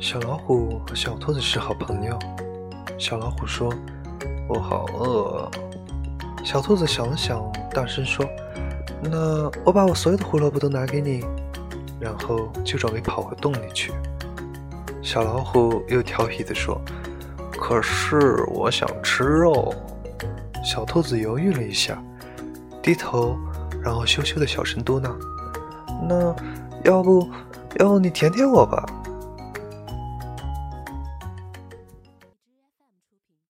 小老虎和小兔子是好朋友。小老虎说：“我好饿。”小兔子想了想，大声说：“那我把我所有的胡萝卜都拿给你。”然后就准备跑回洞里去。小老虎又调皮地说：“可是我想吃肉。”小兔子犹豫了一下，低头，然后羞羞的小声嘟囔：“那要不，要不你舔舔我吧？”